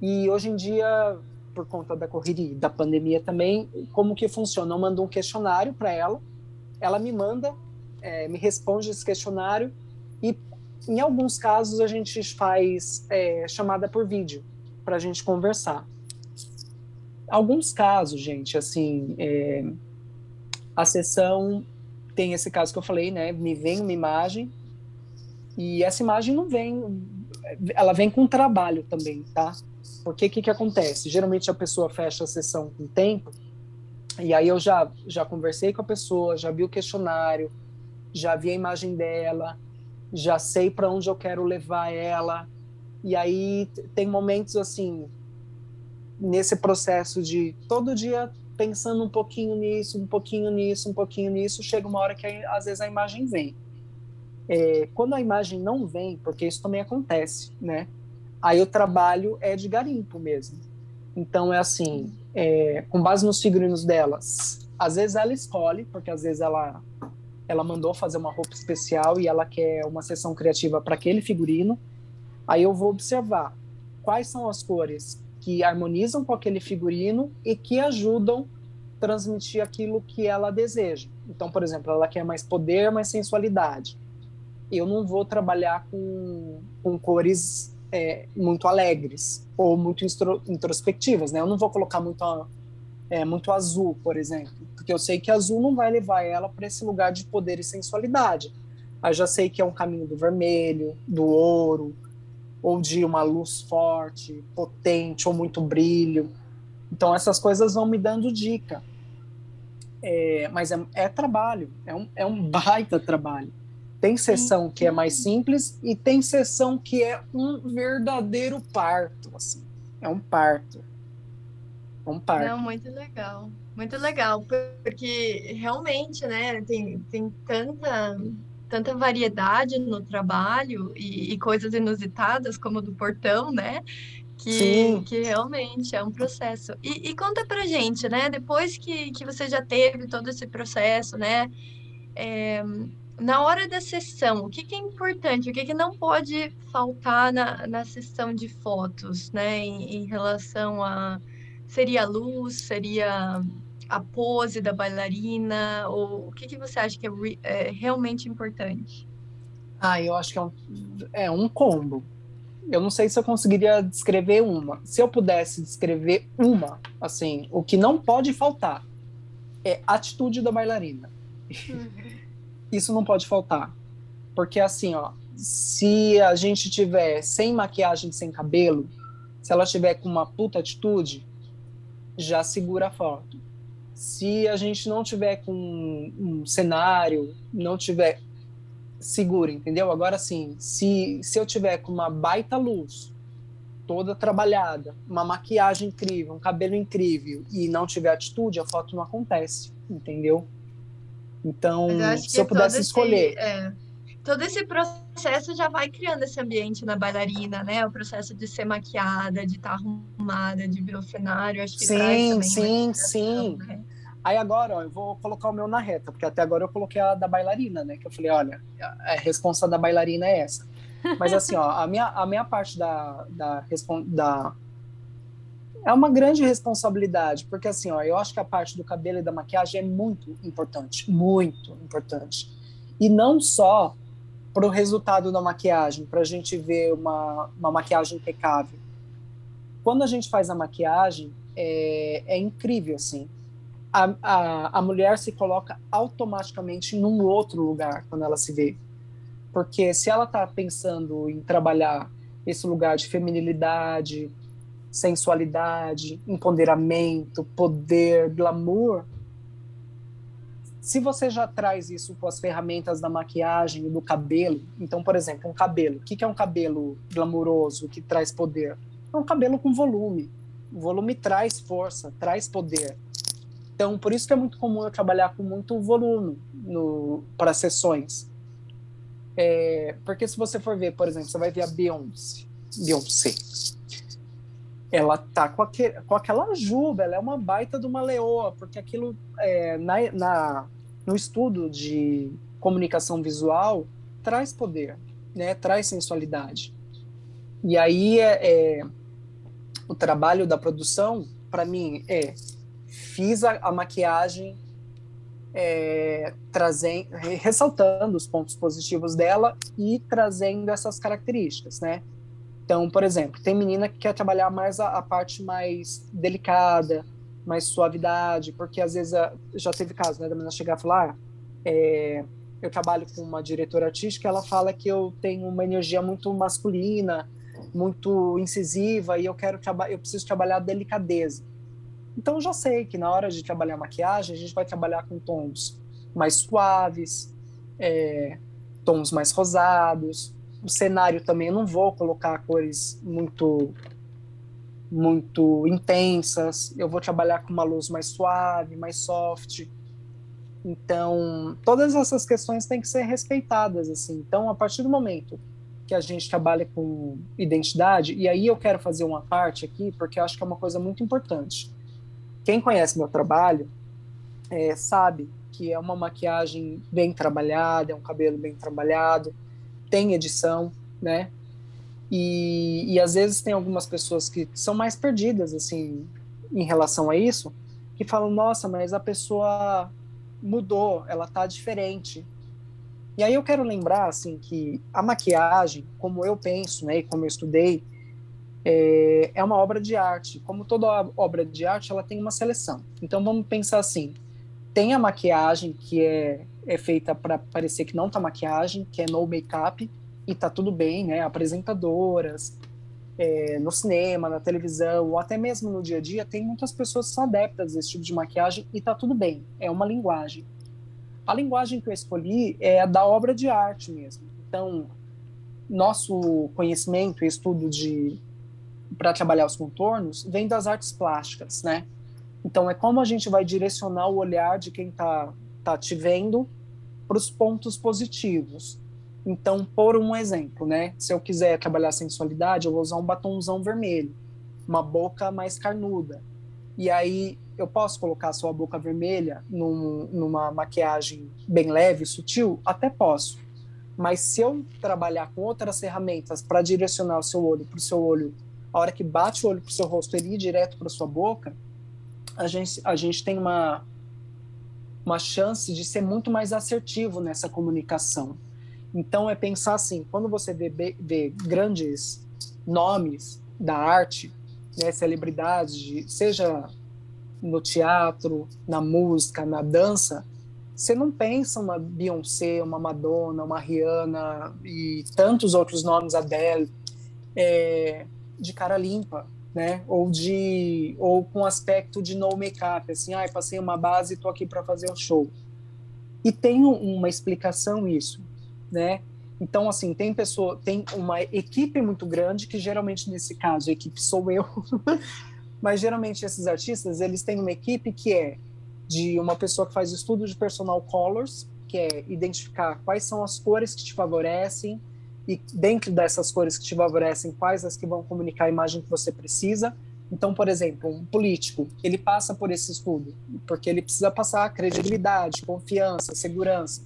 E hoje em dia, por conta da correria da pandemia também, como que funciona? Eu mando um questionário para ela, ela me manda, é, me responde esse questionário e em alguns casos a gente faz é, chamada por vídeo para a gente conversar. Alguns casos, gente, assim, é, a sessão tem esse caso que eu falei, né? Me vem uma imagem e essa imagem não vem, ela vem com trabalho também, tá? Porque o que, que acontece? Geralmente a pessoa fecha a sessão com tempo e aí eu já, já conversei com a pessoa, já vi o questionário, já vi a imagem dela, já sei para onde eu quero levar ela. E aí tem momentos assim, nesse processo de todo dia pensando um pouquinho nisso, um pouquinho nisso, um pouquinho nisso, chega uma hora que às vezes a imagem vem. É, quando a imagem não vem, porque isso também acontece, né? Aí o trabalho é de garimpo mesmo. Então é assim, é, com base nos figurinos delas, às vezes ela escolhe, porque às vezes ela ela mandou fazer uma roupa especial e ela quer uma sessão criativa para aquele figurino. Aí eu vou observar quais são as cores que harmonizam com aquele figurino e que ajudam transmitir aquilo que ela deseja. Então, por exemplo, ela quer mais poder, mais sensualidade. Eu não vou trabalhar com, com cores é, muito alegres ou muito introspectivas, né? Eu não vou colocar muito, é, muito azul, por exemplo, porque eu sei que azul não vai levar ela para esse lugar de poder e sensualidade. Eu já sei que é um caminho do vermelho, do ouro, ou de uma luz forte, potente, ou muito brilho. Então, essas coisas vão me dando dica. É, mas é, é, trabalho, é um, é um (laughs) baita trabalho. Tem sessão que é mais simples e tem sessão que é um verdadeiro parto, assim. É um parto. É um parto. Não, muito legal. Muito legal, porque realmente, né, tem, tem tanta tanta variedade no trabalho e, e coisas inusitadas, como do portão, né? Que, que realmente é um processo. E, e, conta pra gente, né? Depois que, que você já teve todo esse processo, né? É, na hora da sessão, o que, que é importante, o que, que não pode faltar na, na sessão de fotos, né? Em, em relação a. Seria a luz, seria a pose da bailarina? Ou o que, que você acha que é, é realmente importante? Ah, eu acho que é um, é um combo. Eu não sei se eu conseguiria descrever uma. Se eu pudesse descrever uma, assim, o que não pode faltar é a atitude da bailarina. Uhum. Isso não pode faltar. Porque assim, ó, se a gente tiver sem maquiagem, sem cabelo, se ela tiver com uma puta atitude, já segura a foto se a gente não tiver com um cenário, não tiver seguro, entendeu? Agora sim, se, se eu tiver com uma baita luz, toda trabalhada, uma maquiagem incrível, um cabelo incrível e não tiver atitude, a foto não acontece, entendeu? Então, se eu pudesse escolher. Esse, é, todo esse processo já vai criando esse ambiente na bailarina, né? O processo de ser maquiada, de estar tá arrumada, de ver o cenário, acho que sim, sim, sim. Né? Aí agora, ó, eu vou colocar o meu na reta, porque até agora eu coloquei a da bailarina, né? Que eu falei, olha, a resposta da bailarina é essa. Mas assim, ó, a minha, a minha parte da, da, da é uma grande responsabilidade, porque assim, ó, eu acho que a parte do cabelo e da maquiagem é muito importante, muito importante. E não só para o resultado da maquiagem, para a gente ver uma, uma maquiagem impecável. Quando a gente faz a maquiagem, é, é incrível, assim a, a, a mulher se coloca automaticamente num outro lugar quando ela se vê. Porque se ela está pensando em trabalhar esse lugar de feminilidade, sensualidade, empoderamento, poder, glamour, se você já traz isso com as ferramentas da maquiagem e do cabelo, então, por exemplo, um cabelo, o que é um cabelo glamouroso que traz poder? É um cabelo com volume. O volume traz força, traz poder. Então, por isso que é muito comum eu trabalhar com muito volume para sessões. É, porque se você for ver, por exemplo, você vai ver a Beyoncé, Beyoncé. Ela tá com, aquele, com aquela juba, ela é uma baita de uma leoa, porque aquilo é, na, na no estudo de comunicação visual traz poder, né? Traz sensualidade. E aí é, é o trabalho da produção para mim é fiz a, a maquiagem é, trazendo, ressaltando os pontos positivos dela e trazendo essas características, né? Então, por exemplo, tem menina que quer trabalhar mais a, a parte mais delicada, mais suavidade, porque às vezes a, já teve caso, né, da menina chegar e falar, ah, é, eu trabalho com uma diretora artística, ela fala que eu tenho uma energia muito masculina, muito incisiva e eu quero eu preciso trabalhar delicadeza. Então já sei que na hora de trabalhar maquiagem a gente vai trabalhar com tons mais suaves, é, tons mais rosados. O cenário também eu não vou colocar cores muito muito intensas, eu vou trabalhar com uma luz mais suave, mais soft. Então, todas essas questões têm que ser respeitadas assim. Então, a partir do momento que a gente trabalha com identidade, e aí eu quero fazer uma parte aqui, porque eu acho que é uma coisa muito importante. Quem conhece meu trabalho é, sabe que é uma maquiagem bem trabalhada, é um cabelo bem trabalhado, tem edição, né? E, e às vezes tem algumas pessoas que são mais perdidas, assim, em relação a isso, que falam, nossa, mas a pessoa mudou, ela tá diferente. E aí eu quero lembrar, assim, que a maquiagem, como eu penso, né, e como eu estudei, é, é uma obra de arte. Como toda obra de arte, ela tem uma seleção. Então vamos pensar assim, tem a maquiagem que é, é feita para parecer que não tá maquiagem, que é no make-up, e tá tudo bem, né? Apresentadoras, é, no cinema, na televisão, ou até mesmo no dia a dia, tem muitas pessoas que são adeptas desse tipo de maquiagem e tá tudo bem, é uma linguagem. A linguagem que eu escolhi é a da obra de arte mesmo. Então, nosso conhecimento e estudo de para trabalhar os contornos vem das artes plásticas, né? Então é como a gente vai direcionar o olhar de quem está tá te vendo para os pontos positivos. Então, por um exemplo, né? Se eu quiser trabalhar sensualidade, eu vou usar um batomzão vermelho, uma boca mais carnuda. E aí eu posso colocar a sua boca vermelha num, numa maquiagem bem leve, sutil? Até posso. Mas se eu trabalhar com outras ferramentas para direcionar o seu olho para o seu olho, a hora que bate o olho para o seu rosto, ele ir direto para sua boca, a gente, a gente tem uma, uma chance de ser muito mais assertivo nessa comunicação. Então é pensar assim, quando você vê, vê grandes nomes da arte, né, celebridades, seja no teatro, na música, na dança, você não pensa uma Beyoncé, uma Madonna, uma Rihanna e tantos outros nomes, Adele, é, de cara limpa, né? Ou de ou com aspecto de no make-up, assim, ah, passei uma base e tô aqui para fazer um show. E tem uma explicação isso né? Então, assim, tem pessoa, tem uma equipe muito grande, que geralmente nesse caso a equipe sou eu, (laughs) mas geralmente esses artistas, eles têm uma equipe que é de uma pessoa que faz estudo de personal colors, que é identificar quais são as cores que te favorecem e dentro dessas cores que te favorecem, quais as que vão comunicar a imagem que você precisa. Então, por exemplo, um político, ele passa por esse estudo, porque ele precisa passar credibilidade, confiança, segurança.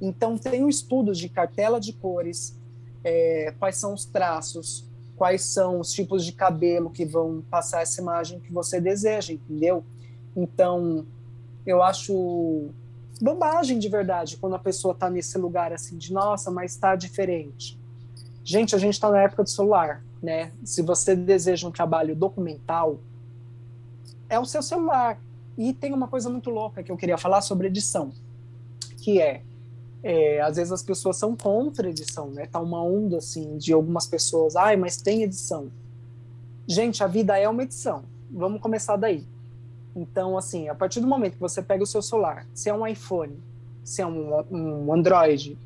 Então, tem um estudo de cartela de cores, é, quais são os traços, quais são os tipos de cabelo que vão passar essa imagem que você deseja, entendeu? Então, eu acho bobagem de verdade quando a pessoa está nesse lugar assim de nossa, mas está diferente. Gente, a gente está na época do celular, né? Se você deseja um trabalho documental, é o seu celular. E tem uma coisa muito louca que eu queria falar sobre edição, que é é, às vezes as pessoas são contra edição, né? Tá uma onda assim de algumas pessoas, ai, mas tem edição. Gente, a vida é uma edição. Vamos começar daí. Então, assim, a partir do momento que você pega o seu celular, se é um iPhone, se é um, um Android,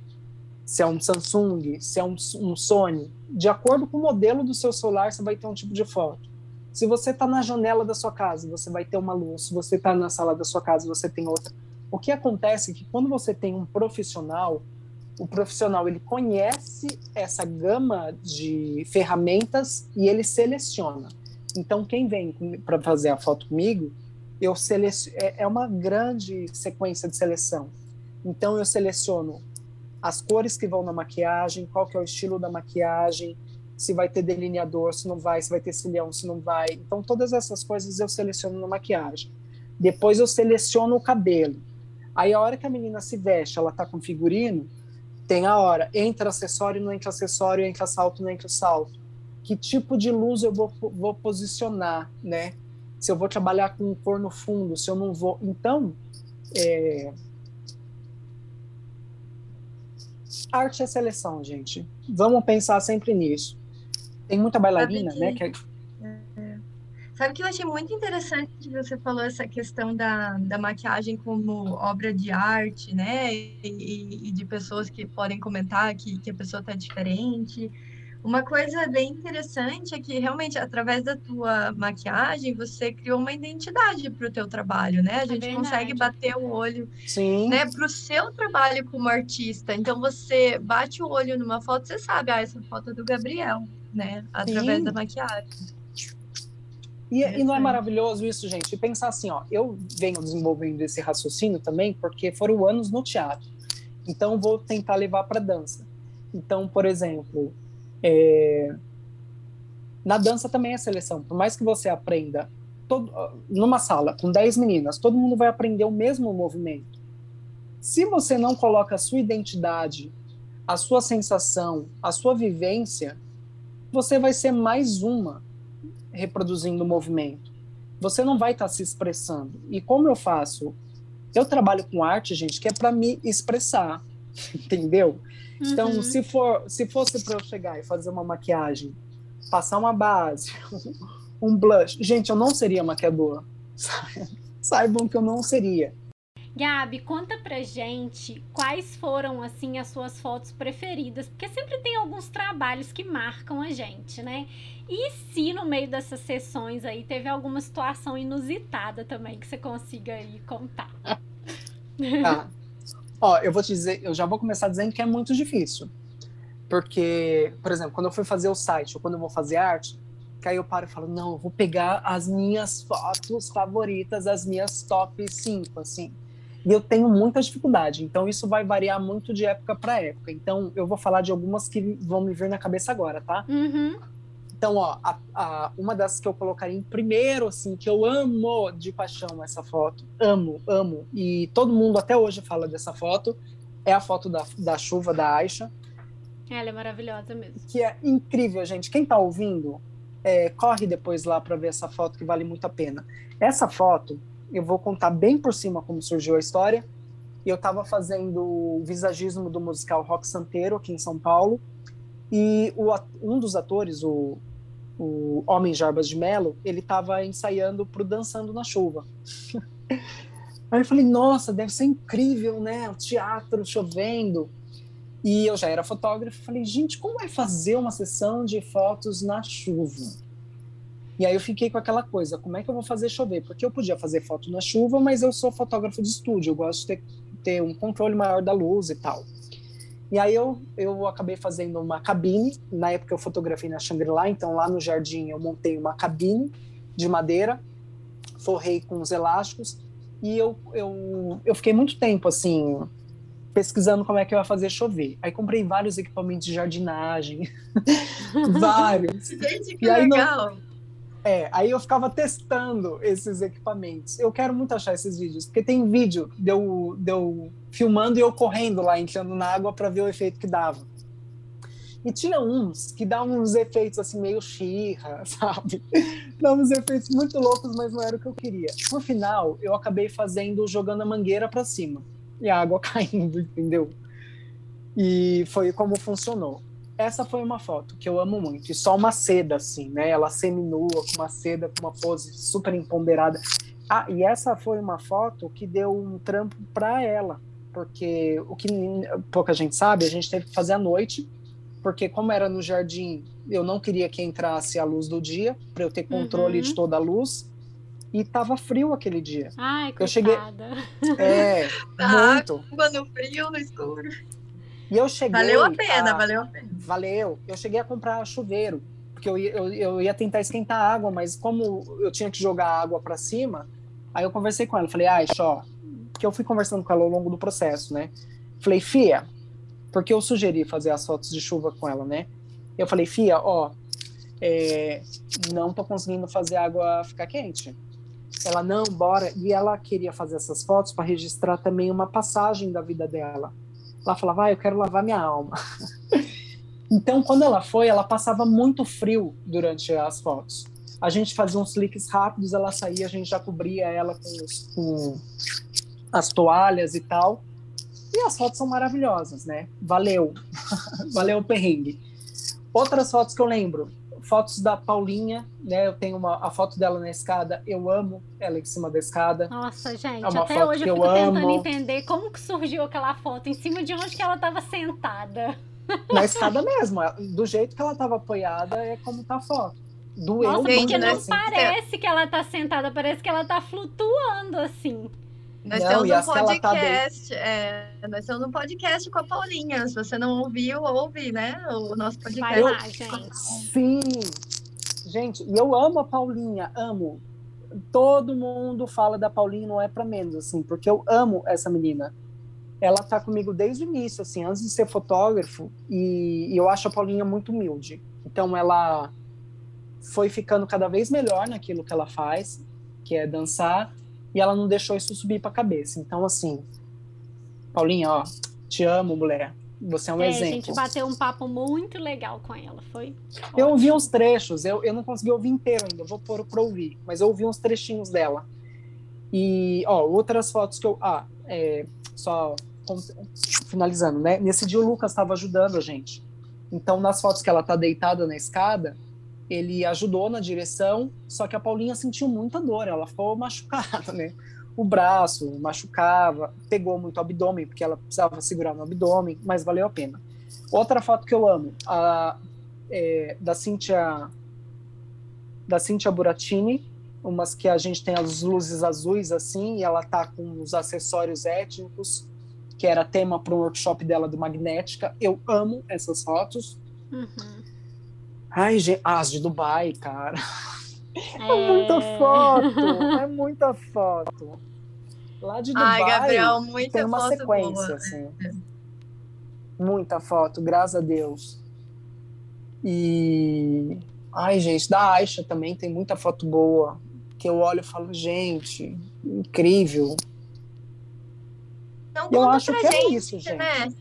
se é um Samsung, se é um, um, Sony, de acordo com o modelo do seu celular, você vai ter um tipo de foto. Se você está na janela da sua casa, você vai ter uma luz. Se você está na sala da sua casa, você tem outra. O que acontece é que quando você tem um profissional, o profissional ele conhece essa gama de ferramentas e ele seleciona. Então, quem vem para fazer a foto comigo, eu seleciono, é, é uma grande sequência de seleção. Então, eu seleciono as cores que vão na maquiagem, qual que é o estilo da maquiagem, se vai ter delineador, se não vai, se vai ter cilhão, se não vai. Então, todas essas coisas eu seleciono na maquiagem. Depois eu seleciono o cabelo. Aí, a hora que a menina se veste, ela tá com figurino, tem a hora, entra acessório, não entra acessório, entra salto, não entra salto. Que tipo de luz eu vou, vou posicionar, né? Se eu vou trabalhar com cor no fundo, se eu não vou. Então, é... arte é seleção, gente. Vamos pensar sempre nisso. Tem muita bailarina, né? Que... É. Sabe que eu achei muito interessante que você falou essa questão da, da maquiagem como obra de arte, né? E, e de pessoas que podem comentar que, que a pessoa está diferente. Uma coisa bem interessante é que realmente através da tua maquiagem você criou uma identidade para o teu trabalho, né? A é gente é consegue bater o olho, Sim. né, para o seu trabalho como artista. Então você bate o olho numa foto, você sabe, ah, essa foto é do Gabriel, né? Através Sim. da maquiagem. E, e, não é maravilhoso isso, gente? E pensar assim, ó, eu venho desenvolvendo esse raciocínio também porque foram anos no teatro. Então vou tentar levar para dança. Então, por exemplo, é... na dança também é seleção. Por mais que você aprenda todo... numa sala com 10 meninas, todo mundo vai aprender o mesmo movimento. Se você não coloca a sua identidade, a sua sensação, a sua vivência, você vai ser mais uma reproduzindo o movimento. Você não vai estar tá se expressando. E como eu faço? Eu trabalho com arte, gente, que é para me expressar, (laughs) entendeu? Então, uhum. Se for, se fosse para eu chegar e fazer uma maquiagem, passar uma base, (laughs) um blush, gente, eu não seria maquiador. (laughs) Saibam que eu não seria. Gabi, conta pra gente quais foram assim as suas fotos preferidas, porque sempre tem alguns trabalhos que marcam a gente, né? E se no meio dessas sessões aí teve alguma situação inusitada também que você consiga aí contar? Ah, ó, eu vou te dizer, eu já vou começar dizendo que é muito difícil. Porque, por exemplo, quando eu fui fazer o site ou quando eu vou fazer arte, que aí eu paro e falo, não, eu vou pegar as minhas fotos favoritas, as minhas top 5, assim. E eu tenho muita dificuldade, então isso vai variar muito de época para época. Então eu vou falar de algumas que vão me vir na cabeça agora, tá? Uhum. Então, ó, a, a, uma das que eu colocaria em primeiro, assim, que eu amo de paixão essa foto, amo, amo, e todo mundo até hoje fala dessa foto, é a foto da, da chuva da Aisha. Ela é maravilhosa mesmo. Que é incrível, gente. Quem tá ouvindo, é, corre depois lá para ver essa foto que vale muito a pena. Essa foto, eu vou contar bem por cima como surgiu a história. Eu estava fazendo o visagismo do musical Rock Santeiro aqui em São Paulo. E o, um dos atores, o, o Homem Jarbas de Mello, ele estava ensaiando para o Dançando na Chuva. (laughs) Aí eu falei, nossa, deve ser incrível, né? O teatro chovendo. E eu já era fotógrafo, falei, gente, como é fazer uma sessão de fotos na chuva? E aí eu fiquei com aquela coisa, como é que eu vou fazer chover? Porque eu podia fazer foto na chuva, mas eu sou fotógrafo de estúdio, eu gosto de ter, ter um controle maior da luz e tal. E aí eu, eu acabei fazendo uma cabine, na época eu fotografei na Shangri-La, então lá no jardim eu montei uma cabine de madeira, forrei com os elásticos, e eu, eu, eu fiquei muito tempo assim, pesquisando como é que eu ia fazer chover. Aí comprei vários equipamentos de jardinagem, (laughs) vários. Gente, que e aí, legal! É, aí eu ficava testando esses equipamentos. Eu quero muito achar esses vídeos, porque tem vídeo de eu, de eu filmando e eu correndo lá, entrando na água para ver o efeito que dava. E tinha uns que davam uns efeitos assim meio xirra, (laughs) sabe? davam uns efeitos muito loucos, mas não era o que eu queria. No final, eu acabei fazendo jogando a mangueira para cima e a água (laughs) caindo, entendeu? E foi como funcionou. essa foi uma foto que eu amo muito. E só uma seda, assim, né? Ela seminua, com uma seda, com uma pose super empoderada. Ah, e essa foi uma foto que deu um trampo para ela. Porque o que pouca gente sabe, a gente teve que fazer à noite. Porque como era no jardim, eu não queria que entrasse a luz do dia, para eu ter controle uhum. de toda a luz. E tava frio aquele dia. Ai, coitada. Eu cheguei. É, (laughs) muito. Água no frio, no escuro. E eu cheguei. Valeu a pena, a... valeu a pena. Valeu. Eu cheguei a comprar chuveiro, porque eu ia, eu, eu ia tentar esquentar a água, mas como eu tinha que jogar água para cima, aí eu conversei com ela. Falei, ai, Xó, porque eu fui conversando com ela ao longo do processo, né? Falei, Fia, porque eu sugeri fazer as fotos de chuva com ela, né? Eu falei, Fia, ó, é, não tô conseguindo fazer a água ficar quente. Ela, não, bora. E ela queria fazer essas fotos para registrar também uma passagem da vida dela. Ela falava, ah, eu quero lavar minha alma. (laughs) então, quando ela foi, ela passava muito frio durante as fotos. A gente fazia uns cliques rápidos, ela saía, a gente já cobria ela com, com as toalhas e tal. E as fotos são maravilhosas, né? Valeu. (laughs) Valeu o perrengue. Outras fotos que eu lembro, fotos da Paulinha, né? Eu tenho uma, a foto dela na escada, eu amo ela em cima da escada. Nossa, gente, é até hoje eu fico eu tentando amo. entender como que surgiu aquela foto, em cima de onde que ela estava sentada. Na escada mesmo, do jeito que ela estava apoiada é como tá a foto. Doeu Nossa, porque não assim. parece que ela tá sentada, parece que ela tá flutuando assim. Nós não, temos um podcast, tá é, nós temos um podcast com a Paulinha. Se você não ouviu, ouve, né? O nosso podcast. Vai lá, gente. Sim. Gente, e eu amo a Paulinha, amo. Todo mundo fala da Paulinha, não é para menos, assim, porque eu amo essa menina. Ela tá comigo desde o início, assim, antes de ser fotógrafo, e, e eu acho a Paulinha muito humilde. Então ela foi ficando cada vez melhor naquilo que ela faz, que é dançar e ela não deixou isso subir para a cabeça. Então, assim, Paulinha, ó, te amo, mulher. Você é um é, exemplo. A gente bateu um papo muito legal com ela, foi? Eu ouvi uns trechos, eu, eu não consegui ouvir inteiro ainda, vou pôr para ouvir, mas eu ouvi uns trechinhos dela. E, ó, outras fotos que eu. Ah, é, só finalizando, né? Nesse dia o Lucas estava ajudando a gente. Então, nas fotos que ela tá deitada na escada, ele ajudou na direção, só que a Paulinha sentiu muita dor, ela ficou (laughs) machucada, né? O braço machucava, pegou muito o abdômen, porque ela precisava segurar no abdômen, mas valeu a pena. Outra foto que eu amo, a, é, da Cíntia da Cíntia Buratini, umas que a gente tem as luzes azuis assim, e ela tá com os acessórios étnicos, que era tema para um workshop dela do Magnética. Eu amo essas fotos. Uhum. Ai, gente, as de Dubai, cara. É... (laughs) é muita foto, é muita foto. Lá de Dubai Ai, Gabriel, muita tem uma foto sequência, boa. assim. Muita foto, graças a Deus. E ai, gente, da Aisha também tem muita foto boa. Que eu olho e falo, gente, incrível. Então, eu acho que é gente, é isso, gente. Né?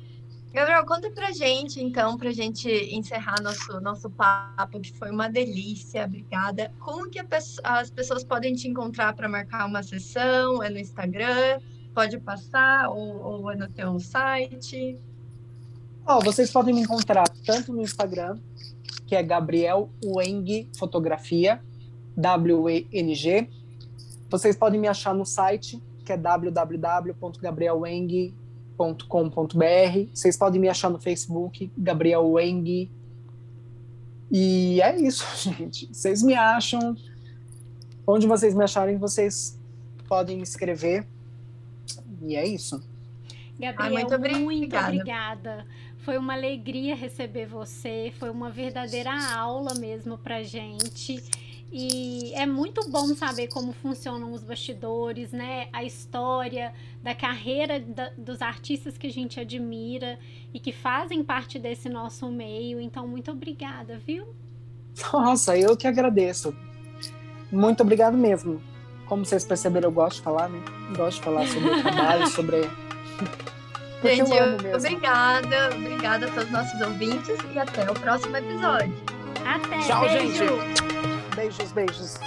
Gabriel, conta pra gente, então, pra gente encerrar nosso, nosso papo, que foi uma delícia, obrigada. Como que as pessoas podem te encontrar para marcar uma sessão? É no Instagram? Pode passar? Ou, ou é no teu site? Oh, vocês podem me encontrar tanto no Instagram, que é Gabriel Weng Fotografia, W-E-N-G. Vocês podem me achar no site, que é www.gabrielweng.com www.gabrielweng.com.br. Vocês podem me achar no Facebook, Gabriel Weng. E é isso, gente. Vocês me acham. Onde vocês me acharem, vocês podem me escrever. E é isso. Gabriel, muito, obrigada. muito obrigada. Foi uma alegria receber você. Foi uma verdadeira aula mesmo pra gente. E é muito bom saber como funcionam os bastidores, né? A história da carreira da, dos artistas que a gente admira e que fazem parte desse nosso meio. Então, muito obrigada, viu? Nossa, eu que agradeço. Muito obrigado mesmo. Como vocês perceberam, eu gosto de falar, né? Gosto de falar sobre o (laughs) trabalho, sobre. Gente, obrigada, obrigada a todos os nossos ouvintes e até o próximo episódio. Até, Tchau, beijo. gente. Beijos, beijos.